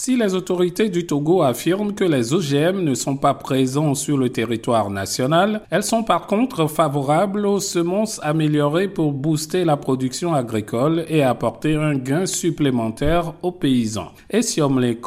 Si les autorités du Togo affirment que les OGM ne sont pas présents sur le territoire national, elles sont par contre favorables aux semences améliorées pour booster la production agricole et apporter un gain supplémentaire aux paysans. Et Siomle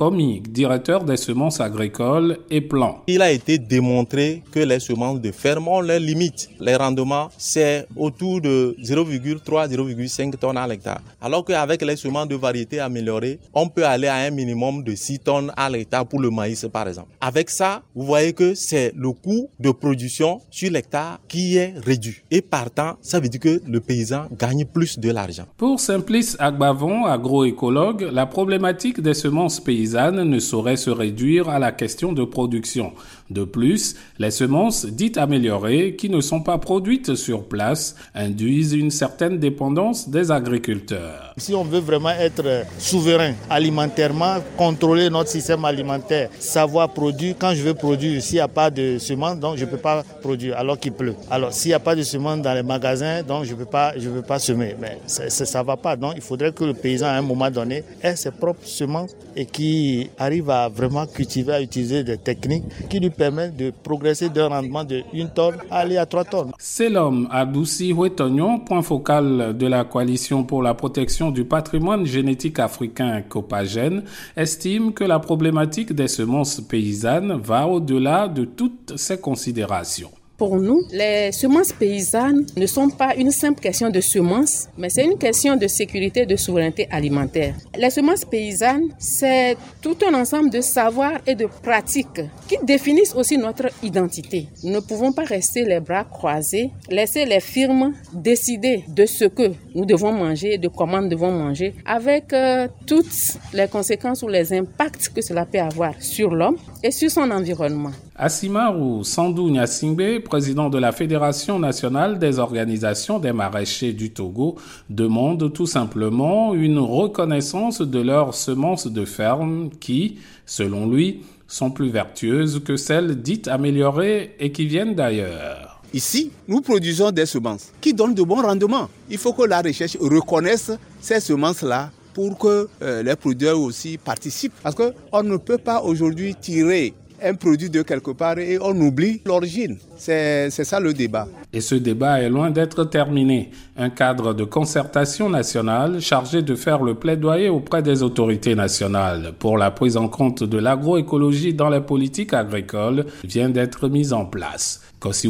directeur des semences agricoles et plans. Il a été démontré que les semences de ferme ont leurs limites. Les rendements, c'est autour de 0,3-0,5 tonnes à l'hectare. Alors qu'avec les semences de variété améliorées, on peut aller à un minimum de 6 tonnes à l'hectare pour le maïs, par exemple. Avec ça, vous voyez que c'est le coût de production sur l'hectare qui est réduit. Et partant, ça veut dire que le paysan gagne plus de l'argent. Pour Simplice Agbavon, agroécologue, la problématique des semences paysannes ne saurait se réduire à la question de production. De plus, les semences dites améliorées, qui ne sont pas produites sur place, induisent une certaine dépendance des agriculteurs. Si on veut vraiment être souverain alimentairement, contrôler notre système alimentaire, savoir produire. Quand je veux produire, s'il n'y a pas de semences, donc je ne peux pas produire alors qu'il pleut. Alors s'il n'y a pas de semences dans les magasins, donc je ne peux pas, peux pas semer. Mais ça ne va pas. Donc il faudrait que le paysan à un moment donné ait ses propres semences et qui arrive à vraiment cultiver, à utiliser des techniques qui lui permettent de progresser d'un rendement de 1 tonne à aller à 3 tonnes. C'est l'homme Adouci Huetognon, point focal de la coalition pour la protection du patrimoine génétique africain Copagène, estime que la problématique des semences paysannes va au-delà de toutes ces considérations. Pour nous, les semences paysannes ne sont pas une simple question de semences, mais c'est une question de sécurité, de souveraineté alimentaire. Les semences paysannes, c'est tout un ensemble de savoirs et de pratiques qui définissent aussi notre identité. Nous ne pouvons pas rester les bras croisés, laisser les firmes décider de ce que nous devons manger, de comment nous devons manger, avec euh, toutes les conséquences ou les impacts que cela peut avoir sur l'homme et sur son environnement. Asimaru Sandou Nyasingbe, président de la Fédération nationale des organisations des maraîchers du Togo, demande tout simplement une reconnaissance de leurs semences de ferme qui, selon lui, sont plus vertueuses que celles dites améliorées et qui viennent d'ailleurs. Ici, nous produisons des semences qui donnent de bons rendements. Il faut que la recherche reconnaisse ces semences-là pour que euh, les producteurs aussi participent. Parce qu'on ne peut pas aujourd'hui tirer un produit de quelque part et on oublie l'origine. C'est ça le débat. Et ce débat est loin d'être terminé. Un cadre de concertation nationale chargé de faire le plaidoyer auprès des autorités nationales pour la prise en compte de l'agroécologie dans les politiques agricoles vient d'être mis en place. Kossi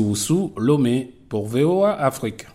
Lomé pour VOA Afrique.